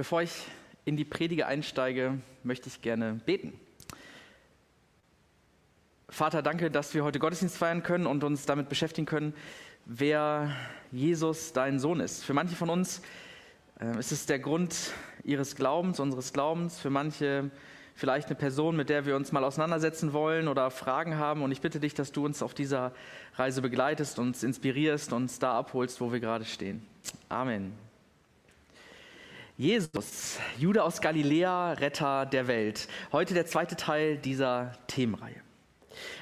Bevor ich in die Predige einsteige, möchte ich gerne beten. Vater, danke, dass wir heute Gottesdienst feiern können und uns damit beschäftigen können, wer Jesus, dein Sohn ist. Für manche von uns äh, ist es der Grund ihres Glaubens, unseres Glaubens. Für manche vielleicht eine Person, mit der wir uns mal auseinandersetzen wollen oder Fragen haben. Und ich bitte dich, dass du uns auf dieser Reise begleitest, uns inspirierst, uns da abholst, wo wir gerade stehen. Amen. Jesus, Jude aus Galiläa, Retter der Welt. Heute der zweite Teil dieser Themenreihe.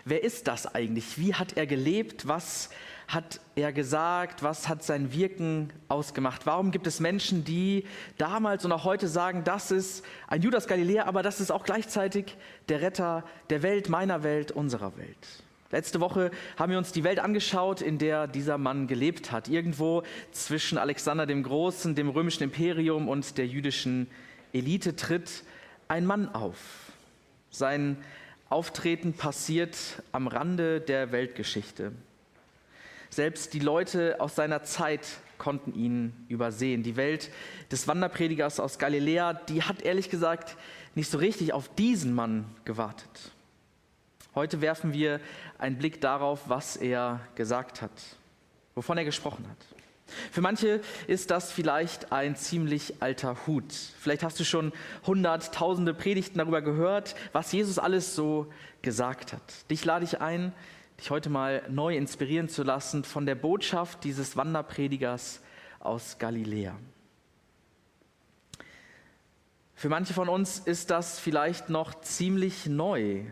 Wer ist das eigentlich? Wie hat er gelebt? Was hat er gesagt? Was hat sein Wirken ausgemacht? Warum gibt es Menschen, die damals und auch heute sagen, das ist ein Judas Galiläa, aber das ist auch gleichzeitig der Retter der Welt, meiner Welt, unserer Welt? Letzte Woche haben wir uns die Welt angeschaut, in der dieser Mann gelebt hat. Irgendwo zwischen Alexander dem Großen, dem römischen Imperium und der jüdischen Elite tritt ein Mann auf. Sein Auftreten passiert am Rande der Weltgeschichte. Selbst die Leute aus seiner Zeit konnten ihn übersehen. Die Welt des Wanderpredigers aus Galiläa, die hat ehrlich gesagt nicht so richtig auf diesen Mann gewartet. Heute werfen wir einen Blick darauf, was er gesagt hat, wovon er gesprochen hat. Für manche ist das vielleicht ein ziemlich alter Hut. Vielleicht hast du schon hunderttausende Predigten darüber gehört, was Jesus alles so gesagt hat. Dich lade ich ein, dich heute mal neu inspirieren zu lassen von der Botschaft dieses Wanderpredigers aus Galiläa. Für manche von uns ist das vielleicht noch ziemlich neu,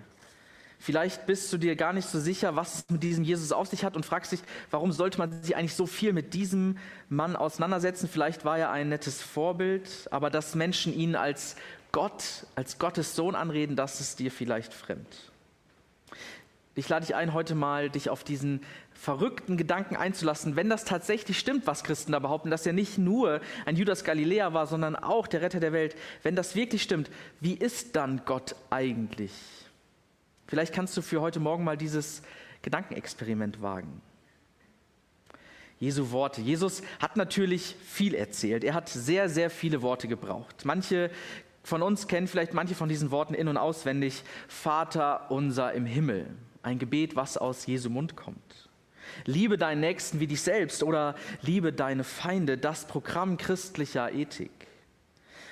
Vielleicht bist du dir gar nicht so sicher, was es mit diesem Jesus auf sich hat und fragst dich, warum sollte man sich eigentlich so viel mit diesem Mann auseinandersetzen? Vielleicht war er ein nettes Vorbild, aber dass Menschen ihn als Gott, als Gottes Sohn anreden, das ist dir vielleicht fremd. Ich lade dich ein, heute mal dich auf diesen verrückten Gedanken einzulassen, wenn das tatsächlich stimmt, was Christen da behaupten, dass er nicht nur ein Judas Galiläer war, sondern auch der Retter der Welt. Wenn das wirklich stimmt, wie ist dann Gott eigentlich? Vielleicht kannst du für heute Morgen mal dieses Gedankenexperiment wagen. Jesu Worte. Jesus hat natürlich viel erzählt. Er hat sehr, sehr viele Worte gebraucht. Manche von uns kennen vielleicht manche von diesen Worten in und auswendig. Vater unser im Himmel. Ein Gebet, was aus Jesu Mund kommt. Liebe deinen Nächsten wie dich selbst oder liebe deine Feinde. Das Programm christlicher Ethik.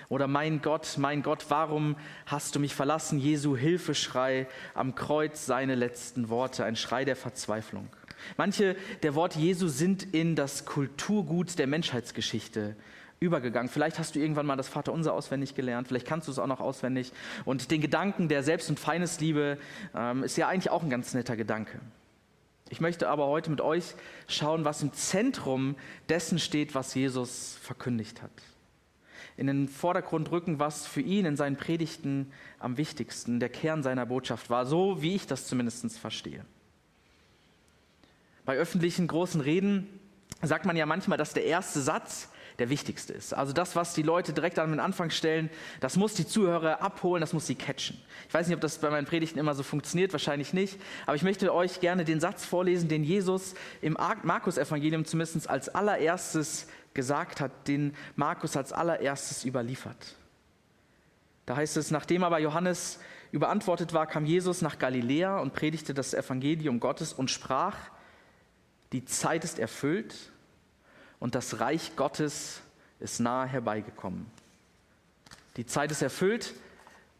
Oder mein Gott, mein Gott, warum hast du mich verlassen? Jesu Hilfeschrei am Kreuz, seine letzten Worte, ein Schrei der Verzweiflung. Manche der Worte Jesu sind in das Kulturgut der Menschheitsgeschichte übergegangen. Vielleicht hast du irgendwann mal das Vaterunser auswendig gelernt, vielleicht kannst du es auch noch auswendig. Und den Gedanken der Selbst- und Feindesliebe ähm, ist ja eigentlich auch ein ganz netter Gedanke. Ich möchte aber heute mit euch schauen, was im Zentrum dessen steht, was Jesus verkündigt hat in den Vordergrund rücken, was für ihn in seinen Predigten am wichtigsten, der Kern seiner Botschaft war, so wie ich das zumindest verstehe. Bei öffentlichen großen Reden sagt man ja manchmal, dass der erste Satz der wichtigste ist. Also das, was die Leute direkt an den Anfang stellen, das muss die Zuhörer abholen, das muss sie catchen. Ich weiß nicht, ob das bei meinen Predigten immer so funktioniert, wahrscheinlich nicht, aber ich möchte euch gerne den Satz vorlesen, den Jesus im Markus-Evangelium zumindest als allererstes gesagt hat, den Markus als allererstes überliefert. Da heißt es, nachdem aber Johannes überantwortet war, kam Jesus nach Galiläa und predigte das Evangelium Gottes und sprach, die Zeit ist erfüllt und das Reich Gottes ist nahe herbeigekommen. Die Zeit ist erfüllt,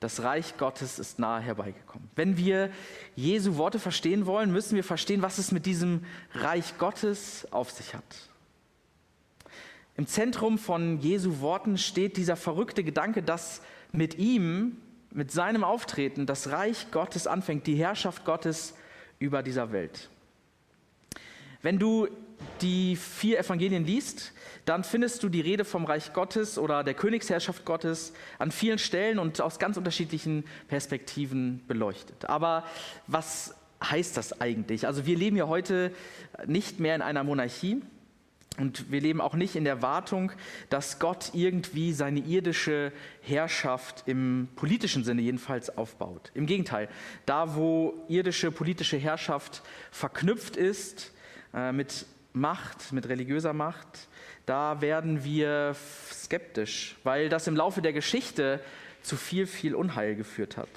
das Reich Gottes ist nahe herbeigekommen. Wenn wir Jesu Worte verstehen wollen, müssen wir verstehen, was es mit diesem Reich Gottes auf sich hat. Im Zentrum von Jesu Worten steht dieser verrückte Gedanke, dass mit ihm, mit seinem Auftreten, das Reich Gottes anfängt, die Herrschaft Gottes über dieser Welt. Wenn du die vier Evangelien liest, dann findest du die Rede vom Reich Gottes oder der Königsherrschaft Gottes an vielen Stellen und aus ganz unterschiedlichen Perspektiven beleuchtet. Aber was heißt das eigentlich? Also wir leben ja heute nicht mehr in einer Monarchie, und wir leben auch nicht in der Wartung, dass Gott irgendwie seine irdische Herrschaft im politischen Sinne jedenfalls aufbaut. Im Gegenteil, da wo irdische politische Herrschaft verknüpft ist äh, mit Macht, mit religiöser Macht, da werden wir skeptisch, weil das im Laufe der Geschichte zu viel, viel Unheil geführt hat.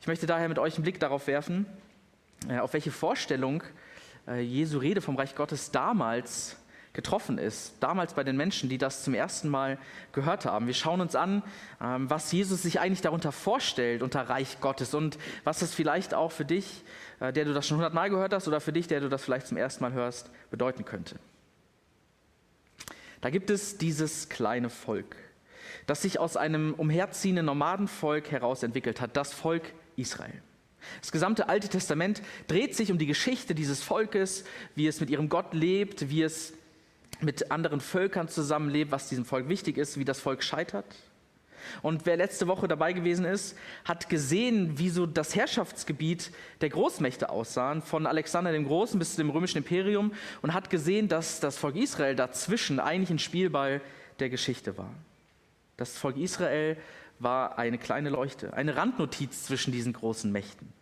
Ich möchte daher mit euch einen Blick darauf werfen, äh, auf welche Vorstellung Jesu Rede vom Reich Gottes damals getroffen ist, damals bei den Menschen, die das zum ersten Mal gehört haben. Wir schauen uns an, ähm, was Jesus sich eigentlich darunter vorstellt unter Reich Gottes und was es vielleicht auch für dich, äh, der du das schon hundertmal gehört hast, oder für dich, der du das vielleicht zum ersten Mal hörst, bedeuten könnte. Da gibt es dieses kleine Volk, das sich aus einem umherziehenden Nomadenvolk heraus entwickelt hat, das Volk Israel. Das gesamte Alte Testament dreht sich um die Geschichte dieses Volkes, wie es mit ihrem Gott lebt, wie es mit anderen Völkern zusammenlebt, was diesem Volk wichtig ist, wie das Volk scheitert. Und wer letzte Woche dabei gewesen ist, hat gesehen, wie so das Herrschaftsgebiet der Großmächte aussahen, von Alexander dem Großen bis zum römischen Imperium, und hat gesehen, dass das Volk Israel dazwischen eigentlich ein Spielball der Geschichte war. Das Volk Israel war eine kleine Leuchte, eine Randnotiz zwischen diesen großen Mächten.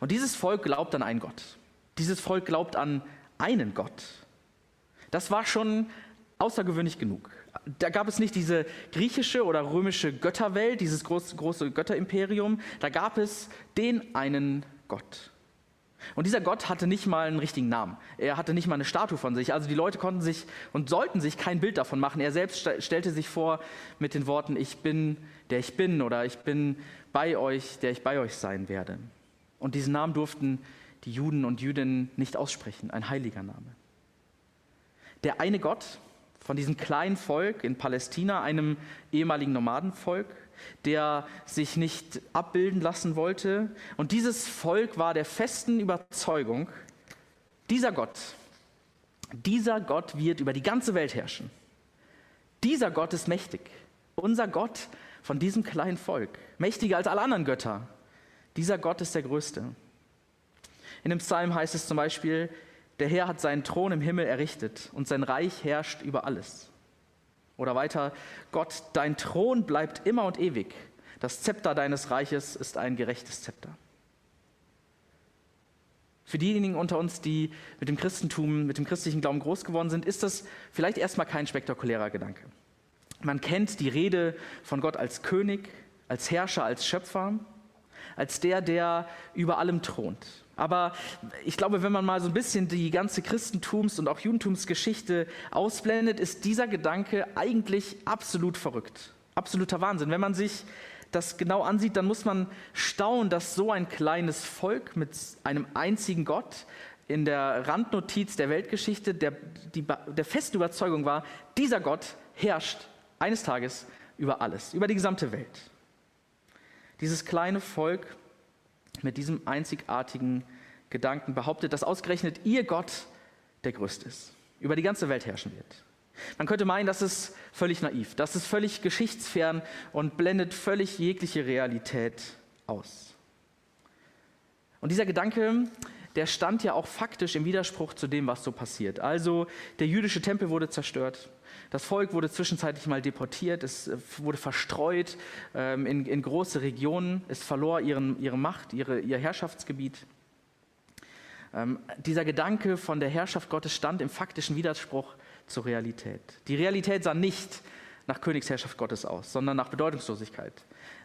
Und dieses Volk glaubt an einen Gott. Dieses Volk glaubt an einen Gott. Das war schon außergewöhnlich genug. Da gab es nicht diese griechische oder römische Götterwelt, dieses große, große Götterimperium. Da gab es den einen Gott. Und dieser Gott hatte nicht mal einen richtigen Namen. Er hatte nicht mal eine Statue von sich. Also die Leute konnten sich und sollten sich kein Bild davon machen. Er selbst stellte sich vor mit den Worten, ich bin der ich bin oder ich bin bei euch, der ich bei euch sein werde. Und diesen Namen durften die Juden und Jüdinnen nicht aussprechen, ein heiliger Name der eine Gott von diesem kleinen Volk in Palästina, einem ehemaligen Nomadenvolk, der sich nicht abbilden lassen wollte. Und dieses Volk war der festen Überzeugung, dieser Gott, dieser Gott wird über die ganze Welt herrschen. Dieser Gott ist mächtig. Unser Gott von diesem kleinen Volk, mächtiger als alle anderen Götter. Dieser Gott ist der Größte. In dem Psalm heißt es zum Beispiel, der Herr hat seinen Thron im Himmel errichtet und sein Reich herrscht über alles. Oder weiter, Gott, dein Thron bleibt immer und ewig. Das Zepter deines Reiches ist ein gerechtes Zepter. Für diejenigen unter uns, die mit dem Christentum, mit dem christlichen Glauben groß geworden sind, ist das vielleicht erstmal kein spektakulärer Gedanke. Man kennt die Rede von Gott als König, als Herrscher, als Schöpfer, als der, der über allem thront. Aber ich glaube, wenn man mal so ein bisschen die ganze Christentums- und auch Judentumsgeschichte ausblendet, ist dieser Gedanke eigentlich absolut verrückt. Absoluter Wahnsinn. Wenn man sich das genau ansieht, dann muss man staunen, dass so ein kleines Volk mit einem einzigen Gott in der Randnotiz der Weltgeschichte der, die, der festen Überzeugung war, dieser Gott herrscht eines Tages über alles, über die gesamte Welt. Dieses kleine Volk mit diesem einzigartigen Gedanken behauptet, dass ausgerechnet ihr Gott der Größte ist, über die ganze Welt herrschen wird. Man könnte meinen, das ist völlig naiv, das ist völlig geschichtsfern und blendet völlig jegliche Realität aus. Und dieser Gedanke, der stand ja auch faktisch im Widerspruch zu dem, was so passiert. Also der jüdische Tempel wurde zerstört, das Volk wurde zwischenzeitlich mal deportiert, es äh, wurde verstreut ähm, in, in, große Regionen, es verlor ihren, ihre Macht, ihre, ihr Herrschaftsgebiet. Ähm, dieser Gedanke von der Herrschaft Gottes stand im faktischen Widerspruch zur Realität. Die Realität sah nicht nach Königsherrschaft Gottes aus, sondern nach Bedeutungslosigkeit,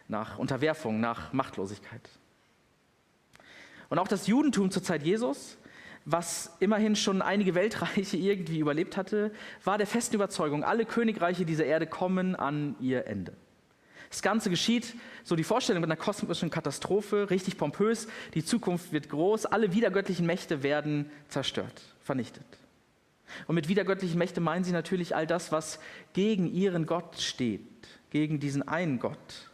nach Unterwerfung, nach Machtlosigkeit. Und auch das Judentum zur Zeit Jesus was immerhin schon einige Weltreiche irgendwie überlebt hatte, war der festen Überzeugung, alle Königreiche dieser Erde kommen an ihr Ende. Das Ganze geschieht, so die Vorstellung mit einer kosmischen Katastrophe, richtig pompös, die Zukunft wird groß, alle wiedergöttlichen Mächte werden zerstört, vernichtet. Und mit wiedergöttlichen Mächte meinen sie natürlich all das, was gegen ihren Gott steht, gegen diesen einen Gott.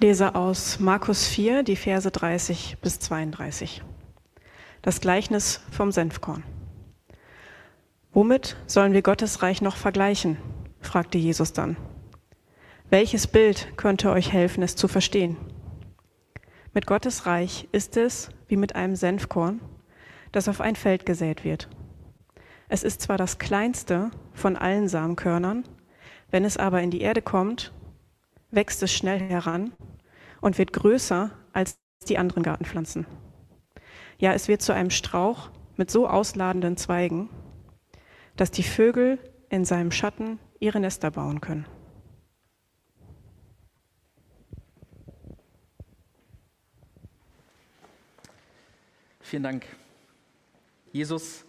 Lese aus Markus 4, die Verse 30 bis 32 das Gleichnis vom Senfkorn. Womit sollen wir Gottes Reich noch vergleichen? fragte Jesus dann. Welches Bild könnte euch helfen, es zu verstehen? Mit Gottes Reich ist es wie mit einem Senfkorn, das auf ein Feld gesät wird. Es ist zwar das kleinste von allen Samenkörnern, wenn es aber in die Erde kommt, wächst es schnell heran und wird größer als die anderen Gartenpflanzen. Ja, es wird zu einem Strauch mit so ausladenden Zweigen. dass die Vögel in seinem Schatten ihre Nester bauen können. Vielen Dank. Jesus,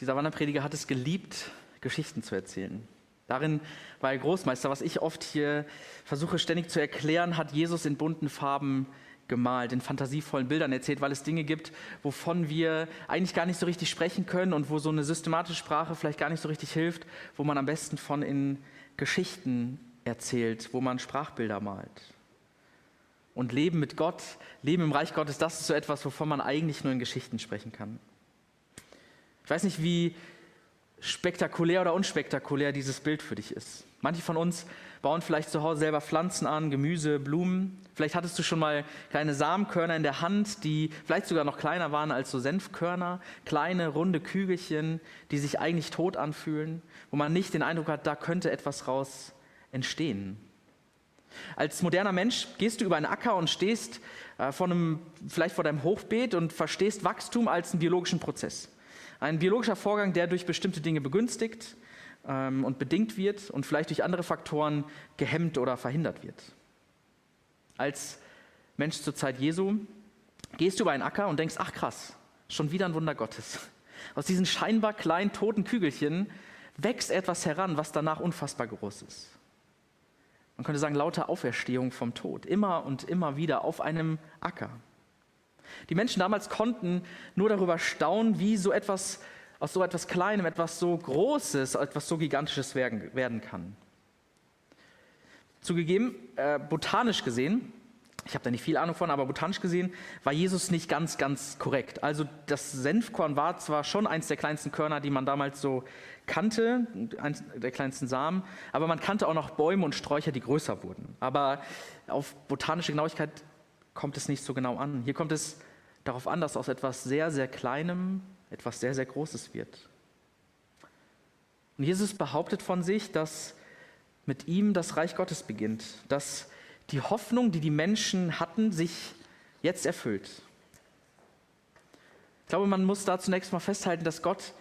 dieser Wanderprediger, hat es geliebt, Geschichten zu erzählen. Darin war er Großmeister. Was ich oft hier versuche ständig zu erklären, hat Jesus in bunten Farben gemalt, in fantasievollen Bildern erzählt, weil es Dinge gibt, wovon wir eigentlich gar nicht so richtig sprechen können und wo so eine systematische Sprache vielleicht gar nicht so richtig hilft, wo man am besten von in Geschichten erzählt, wo man Sprachbilder malt. Und Leben mit Gott, Leben im Reich Gottes, das ist so etwas, wovon man eigentlich nur in Geschichten sprechen kann. Ich weiß nicht, wie spektakulär oder unspektakulär dieses Bild für dich ist. Manche von uns bauen vielleicht zu Hause selber Pflanzen an, Gemüse, Blumen. Vielleicht hattest du schon mal kleine Samenkörner in der Hand, die vielleicht sogar noch kleiner waren als so Senfkörner, kleine runde Kügelchen, die sich eigentlich tot anfühlen, wo man nicht den Eindruck hat, da könnte etwas raus entstehen. Als moderner Mensch gehst du über einen Acker und stehst äh, vor einem, vielleicht vor deinem Hochbeet und verstehst Wachstum als einen biologischen Prozess. Ein biologischer Vorgang, der durch bestimmte Dinge begünstigt ähm, und bedingt wird und vielleicht durch andere Faktoren gehemmt oder verhindert wird. Als Mensch zur Zeit Jesu gehst du über einen Acker und denkst, ach krass, schon wieder ein Wunder Gottes. Aus diesen scheinbar kleinen toten Kügelchen wächst etwas heran, was danach unfassbar groß ist. Man könnte sagen, lauter Auferstehung vom Tod, immer und immer wieder auf einem Acker. Die Menschen damals konnten nur darüber staunen, wie so etwas aus so etwas Kleinem etwas so Großes, etwas so Gigantisches werden, werden kann. Zugegeben, äh, botanisch gesehen, ich habe da nicht viel Ahnung von, aber botanisch gesehen war Jesus nicht ganz, ganz korrekt. Also das Senfkorn war zwar schon eins der kleinsten Körner, die man damals so kannte, eins der kleinsten Samen, aber man kannte auch noch Bäume und Sträucher, die größer wurden. Aber auf botanische Genauigkeit kommt es nicht so genau an. Hier kommt es darauf an, dass aus etwas sehr, sehr Kleinem etwas sehr, sehr Großes wird. Und Jesus behauptet von sich, dass mit ihm das Reich Gottes beginnt, dass die Hoffnung, die die Menschen hatten, sich jetzt erfüllt. Ich glaube, man muss da zunächst mal festhalten, dass Gott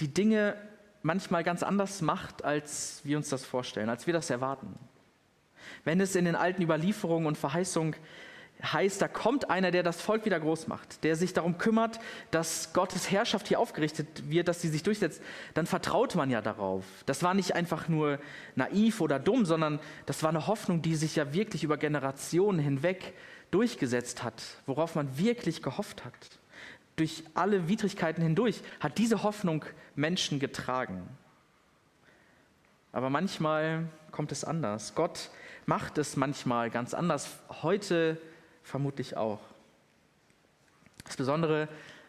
die Dinge manchmal ganz anders macht, als wir uns das vorstellen, als wir das erwarten. Wenn es in den alten Überlieferungen und Verheißungen heißt, da kommt einer, der das Volk wieder groß macht, der sich darum kümmert, dass Gottes Herrschaft hier aufgerichtet wird, dass sie sich durchsetzt, dann vertraut man ja darauf. Das war nicht einfach nur naiv oder dumm, sondern das war eine Hoffnung, die sich ja wirklich über Generationen hinweg durchgesetzt hat, worauf man wirklich gehofft hat. Durch alle Widrigkeiten hindurch hat diese Hoffnung Menschen getragen. Aber manchmal kommt es anders. Gott macht es manchmal ganz anders. Heute vermutlich auch. Das Besondere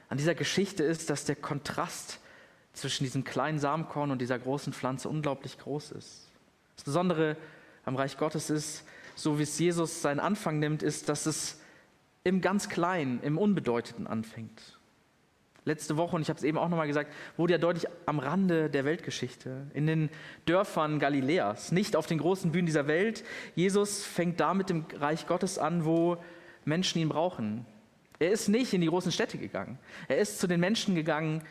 an dieser Geschichte ist, dass der Kontrast zwischen diesem kleinen Samenkorn und dieser großen Pflanze unglaublich groß ist. Das Besondere am Reich Gottes ist, so wie es Jesus seinen Anfang nimmt, ist, dass es im ganz Kleinen, im Unbedeutenden anfängt. Letzte Woche, und ich habe es eben auch nochmal gesagt, wurde ja deutlich am Rande der Weltgeschichte, in den Dörfern Galiläas, nicht auf den großen Bühnen dieser Welt. Jesus fängt da mit dem Reich Gottes an, wo Menschen ihn brauchen. Er ist nicht in die großen Städte gegangen. Er ist zu den Menschen gegangen,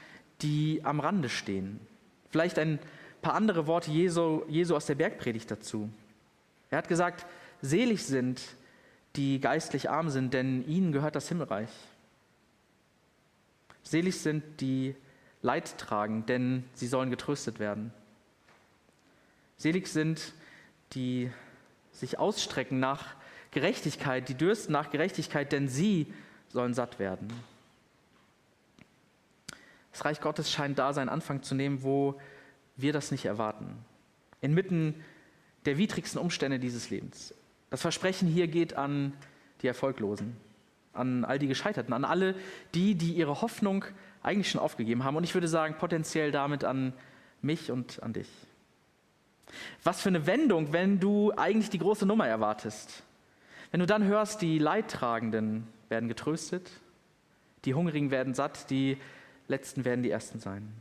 die am Rande stehen. Vielleicht ein paar andere Worte Jesu, Jesu aus der Bergpredigt dazu. Er hat gesagt, selig sind, die geistlich arm sind, denn ihnen gehört das Himmelreich. Selig sind, die Leid tragen, denn sie sollen getröstet werden. Selig sind, die sich ausstrecken nach Gerechtigkeit, die dürsten nach Gerechtigkeit, denn sie sollen satt werden. Das Reich Gottes scheint da seinen Anfang zu nehmen, wo wir das nicht erwarten. Inmitten der widrigsten Umstände dieses Lebens. Das Versprechen hier geht an die Erfolglosen, an all die Gescheiterten, an alle die, die ihre Hoffnung eigentlich schon aufgegeben haben. Und ich würde sagen, potenziell damit an mich und an dich. Was für eine Wendung, wenn du eigentlich die große Nummer erwartest. Wenn du dann hörst, die Leidtragenden werden getröstet, die Hungrigen werden satt, die Letzten werden die Ersten sein.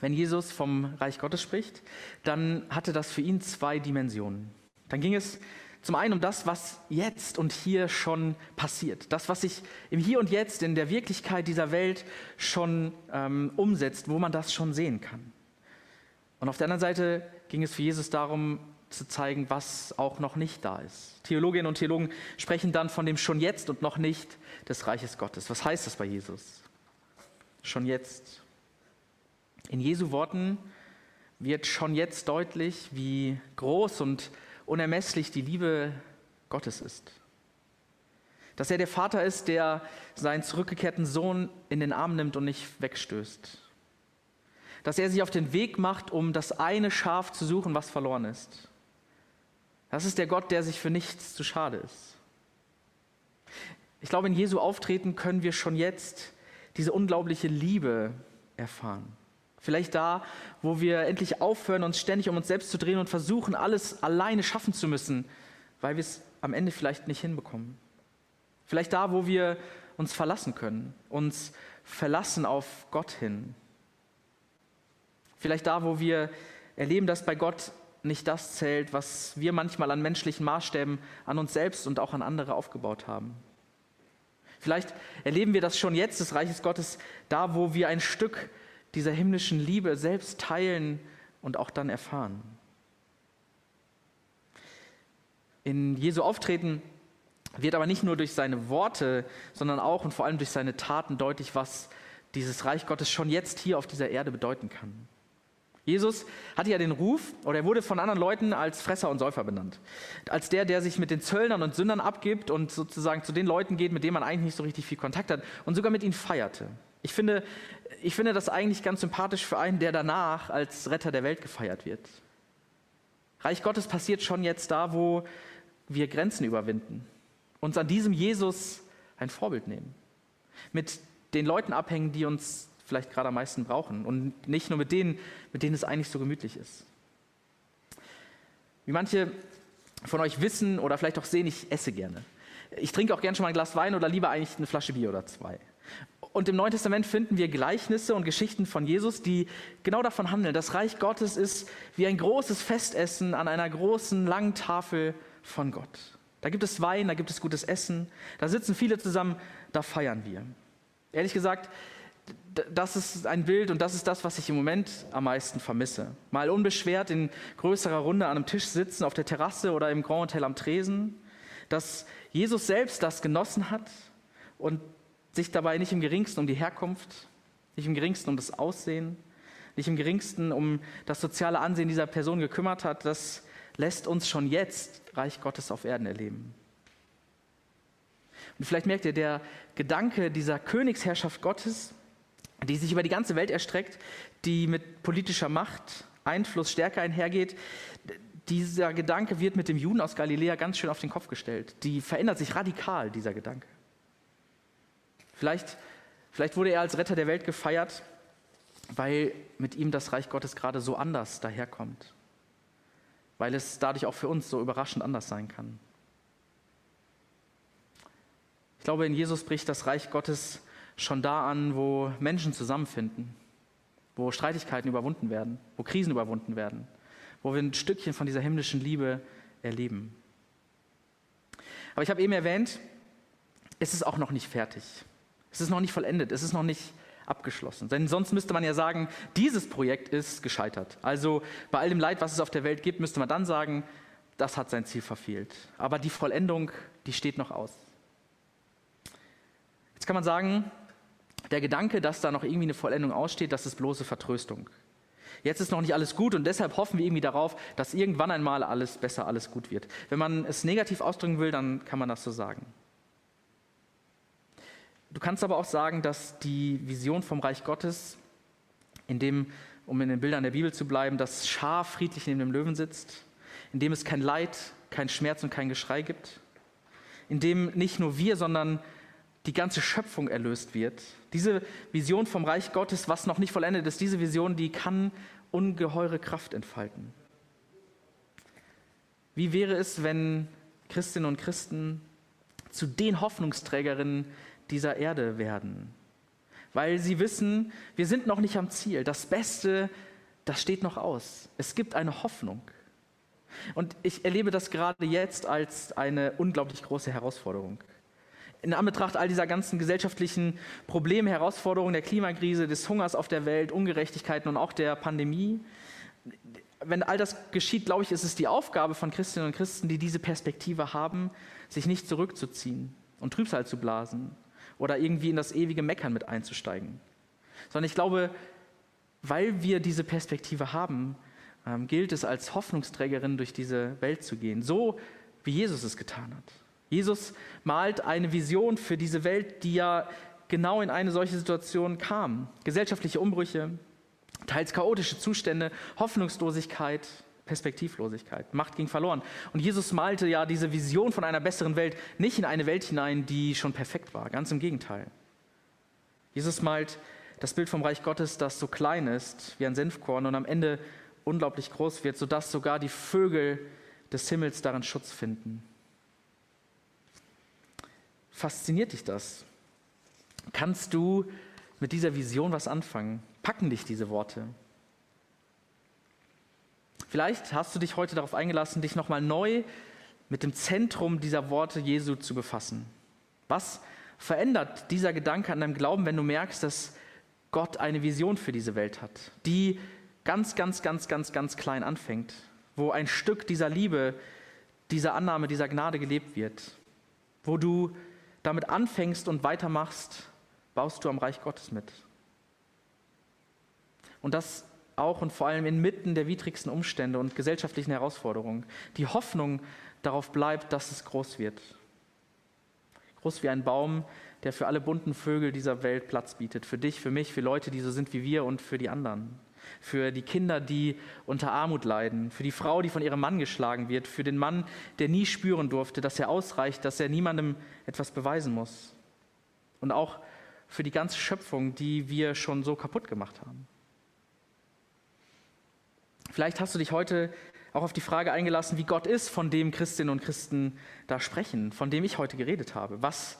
Wenn Jesus vom Reich Gottes spricht, dann hatte das für ihn zwei Dimensionen. Dann ging es Zum einen um das, was jetzt und hier schon passiert. Das, was sich im Hier und Jetzt, in der Wirklichkeit dieser Welt schon ähm, umsetzt, wo man das schon sehen kann. Und auf der anderen Seite ging es für Jesus darum, zu zeigen, was auch noch nicht da ist. Theologinnen und Theologen sprechen dann von dem schon jetzt und noch nicht des Reiches Gottes. Was heißt das bei Jesus? Schon jetzt. In Jesu Worten wird schon jetzt deutlich, wie groß und unermesslich die Liebe Gottes ist. Dass er der Vater ist, der seinen zurückgekehrten Sohn in den Arm nimmt und nicht wegstößt. Dass er sich auf den Weg macht, um das eine Schaf zu suchen, was verloren ist. Das ist der Gott, der sich für nichts zu schade ist. Ich glaube, in Jesu Auftreten können wir schon jetzt diese unglaubliche Liebe erfahren. Vielleicht da, wo wir endlich aufhören, uns ständig um uns selbst zu drehen und versuchen, alles alleine schaffen zu müssen, weil wir es am Ende vielleicht nicht hinbekommen. Vielleicht da, wo wir uns verlassen können, uns verlassen auf Gott hin. Vielleicht da, wo wir erleben, dass bei Gott nicht das zählt, was wir manchmal an menschlichen Maßstäben an uns selbst und auch an andere aufgebaut haben. Vielleicht erleben wir das schon jetzt des Reiches Gottes, da wo wir ein Stück dieser himmlischen Liebe selbst teilen und auch dann erfahren. In Jesu Auftreten wird aber nicht nur durch seine Worte, sondern auch und vor allem durch seine Taten deutlich, was dieses Reich Gottes schon jetzt hier auf dieser Erde bedeuten kann. Jesus hatte ja den Ruf, oder er wurde von anderen Leuten als Fresser und Säufer benannt. Als der, der sich mit den Zöllnern und Sündern abgibt und sozusagen zu den Leuten geht, mit denen man eigentlich nicht so richtig viel Kontakt hat und sogar mit ihnen feierte. Ich finde, ich finde das eigentlich ganz sympathisch für einen, der danach als Retter der Welt gefeiert wird. Reich Gottes passiert schon jetzt da, wo wir Grenzen überwinden, uns an diesem Jesus ein Vorbild nehmen, mit den Leuten abhängen, die uns vielleicht gerade am meisten brauchen und nicht nur mit denen, mit denen es eigentlich so gemütlich ist. Wie manche von euch wissen oder vielleicht auch sehen, ich esse gerne. Ich trinke auch gerne schon mal ein Glas Wein oder lieber eigentlich eine Flasche Bier oder zwei. Und im Neuen Testament finden wir Gleichnisse und Geschichten von Jesus, die genau davon handeln. Das Reich Gottes ist wie ein großes Festessen an einer großen, langen Tafel von Gott. Da gibt es Wein, da gibt es gutes Essen, da sitzen viele zusammen, da feiern wir. Ehrlich gesagt, das ist ein Bild und das ist das, was ich im Moment am meisten vermisse. Mal unbeschwert in größerer Runde an einem Tisch sitzen, auf der Terrasse oder im Grand Hotel am Tresen, dass Jesus selbst das genossen hat und sich dabei nicht im geringsten um die Herkunft, nicht im geringsten um das Aussehen, nicht im geringsten um das soziale Ansehen dieser Person gekümmert hat, das lässt uns schon jetzt Reich Gottes auf Erden erleben. Und vielleicht merkt ihr, der Gedanke dieser Königsherrschaft Gottes, die sich über die ganze Welt erstreckt, die mit politischer Macht, Einfluss stärker einhergeht. Dieser Gedanke wird mit dem Juden aus Galiläa ganz schön auf den Kopf gestellt. Die verändert sich radikal, dieser Gedanke. Vielleicht, vielleicht wurde er als Retter der Welt gefeiert, weil mit ihm das Reich Gottes gerade so anders daherkommt. Weil es dadurch auch für uns so überraschend anders sein kann. Ich glaube, in Jesus bricht das Reich Gottes schon da an, wo Menschen zusammenfinden, wo Streitigkeiten überwunden werden, wo Krisen überwunden werden, wo wir ein Stückchen von dieser himmlischen Liebe erleben. Aber ich habe eben erwähnt, es ist auch noch nicht fertig. Es ist noch nicht vollendet, es ist noch nicht abgeschlossen. Denn sonst müsste man ja sagen, dieses Projekt ist gescheitert. Also bei all dem Leid, was es auf der Welt gibt, müsste man dann sagen, das hat sein Ziel verfehlt. Aber die Vollendung, die steht noch aus. Jetzt kann man sagen, der Gedanke, dass da noch irgendwie eine Vollendung aussteht, das ist bloße Vertröstung. Jetzt ist noch nicht alles gut und deshalb hoffen wir irgendwie darauf, dass irgendwann einmal alles besser, alles gut wird. Wenn man es negativ ausdrücken will, dann kann man das so sagen. Du kannst aber auch sagen, dass die Vision vom Reich Gottes, in dem, um in den Bildern der Bibel zu bleiben, das Schaf friedlich neben dem Löwen sitzt, in dem es kein Leid, kein Schmerz und kein Geschrei gibt, in dem nicht nur wir, sondern die ganze Schöpfung erlöst wird. Diese Vision vom Reich Gottes, was noch nicht vollendet ist, diese Vision, die kann ungeheure Kraft entfalten. Wie wäre es, wenn Christinnen und Christen zu den Hoffnungsträgerinnen dieser Erde werden? Weil sie wissen, wir sind noch nicht am Ziel. Das Beste, das steht noch aus. Es gibt eine Hoffnung. Und ich erlebe das gerade jetzt als eine unglaublich große Herausforderung. In Anbetracht all dieser ganzen gesellschaftlichen Probleme, Herausforderungen der Klimakrise, des Hungers auf der Welt, Ungerechtigkeiten und auch der Pandemie, wenn all das geschieht, glaube ich, ist es die Aufgabe von Christinnen und Christen, die diese Perspektive haben, sich nicht zurückzuziehen und Trübsal zu blasen oder irgendwie in das ewige Meckern mit einzusteigen. Sondern ich glaube, weil wir diese Perspektive haben, ähm, gilt es als Hoffnungsträgerin durch diese Welt zu gehen, so wie Jesus es getan hat. Jesus malt eine Vision für diese Welt, die ja genau in eine solche Situation kam. Gesellschaftliche Umbrüche, teils chaotische Zustände, Hoffnungslosigkeit, Perspektivlosigkeit. Macht ging verloren. Und Jesus malte ja diese Vision von einer besseren Welt nicht in eine Welt hinein, die schon perfekt war. Ganz im Gegenteil. Jesus malt das Bild vom Reich Gottes, das so klein ist wie ein Senfkorn und am Ende unglaublich groß wird, sodass sogar die Vögel des Himmels darin Schutz finden. Fasziniert dich das? Kannst du mit dieser Vision was anfangen? Packen dich diese Worte? Vielleicht hast du dich heute darauf eingelassen, dich nochmal neu mit dem Zentrum dieser Worte Jesu zu befassen. Was verändert dieser Gedanke an deinem Glauben, wenn du merkst, dass Gott eine Vision für diese Welt hat, die ganz, ganz, ganz, ganz, ganz klein anfängt, wo ein Stück dieser Liebe, dieser Annahme, dieser Gnade gelebt wird, wo du damit anfängst und weitermachst, baust du am Reich Gottes mit. Und das auch und vor allem inmitten der widrigsten Umstände und gesellschaftlichen Herausforderungen. Die Hoffnung darauf bleibt, dass es groß wird. Groß wie ein Baum, der für alle bunten Vögel dieser Welt Platz bietet. Für dich, für mich, für Leute, die so sind wie wir und für die anderen für die Kinder, die unter Armut leiden, für die Frau, die von ihrem Mann geschlagen wird, für den Mann, der nie spüren durfte, dass er ausreicht, dass er niemandem etwas beweisen muss. Und auch für die ganze Schöpfung, die wir schon so kaputt gemacht haben. Vielleicht hast du dich heute auch auf die Frage eingelassen, wie Gott ist, von dem Christinnen und Christen da sprechen, von dem ich heute geredet habe. Was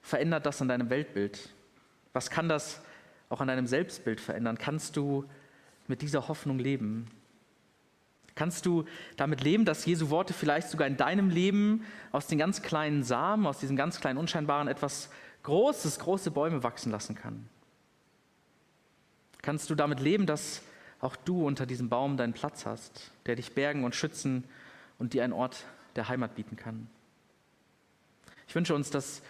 verändert das an deinem Weltbild? Was kann das auch an deinem Selbstbild verändern? Kannst du mit dieser Hoffnung leben? Kannst du damit leben, dass Jesu Worte vielleicht sogar in deinem Leben aus den ganz kleinen Samen, aus diesem ganz kleinen Unscheinbaren etwas Großes, große Bäume wachsen lassen kann? Kannst du damit leben, dass auch du unter diesem Baum deinen Platz hast, der dich bergen und schützen und dir einen Ort der Heimat bieten kann? Ich wünsche uns, dass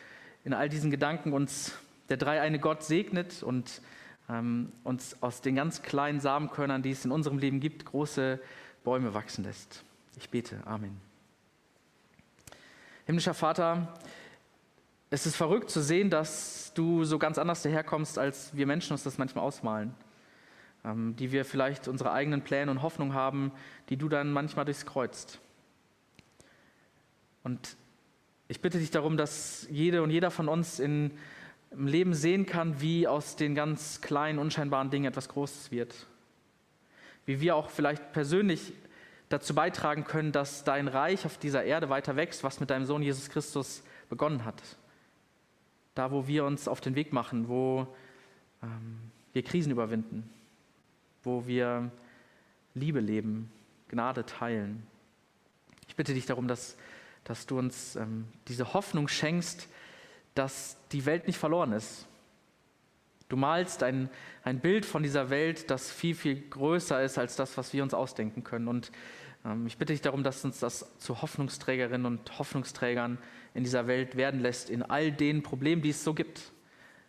in all diesen Gedanken uns der dreieine Gott segnet und ähm, uns aus den ganz kleinen Samenkörnern, die es in unserem Leben gibt, große Bäume wachsen lässt. Ich bete. Amen. Himmlischer Vater, es ist verrückt zu sehen, dass du so ganz anders daherkommst, als wir Menschen uns das manchmal ausmalen. Ähm, die wir vielleicht unsere eigenen Pläne und Hoffnungen haben, die du dann manchmal durchs Kreuzt. Und ich bitte dich darum, dass jede und jeder von uns in im Leben sehen kann, wie aus den ganz kleinen, unscheinbaren Dingen etwas Großes wird. Wie wir auch vielleicht persönlich dazu beitragen können, dass dein Reich auf dieser Erde weiter wächst, was mit deinem Sohn Jesus Christus begonnen hat. Da, wo wir uns auf den Weg machen, wo ähm, wir Krisen überwinden, wo wir Liebe leben, Gnade teilen. Ich bitte dich darum, dass, dass du uns ähm, diese Hoffnung schenkst, dass die Welt nicht verloren ist. Du malst ein, ein Bild von dieser Welt, das viel, viel größer ist als das, was wir uns ausdenken können. Und ähm, ich bitte dich darum, dass uns das zu Hoffnungsträgerinnen und Hoffnungsträgern in dieser Welt werden lässt, in all den Problemen, die es so gibt.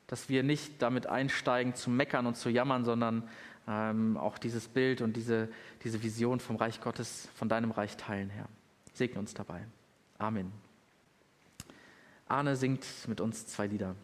Dass wir nicht damit einsteigen zu meckern und zu jammern, sondern ähm, auch dieses Bild und diese, diese Vision vom Reich Gottes, von deinem Reich teilen, Herr. Segne uns dabei. Amen. Arne singt mit uns zwei Lieder.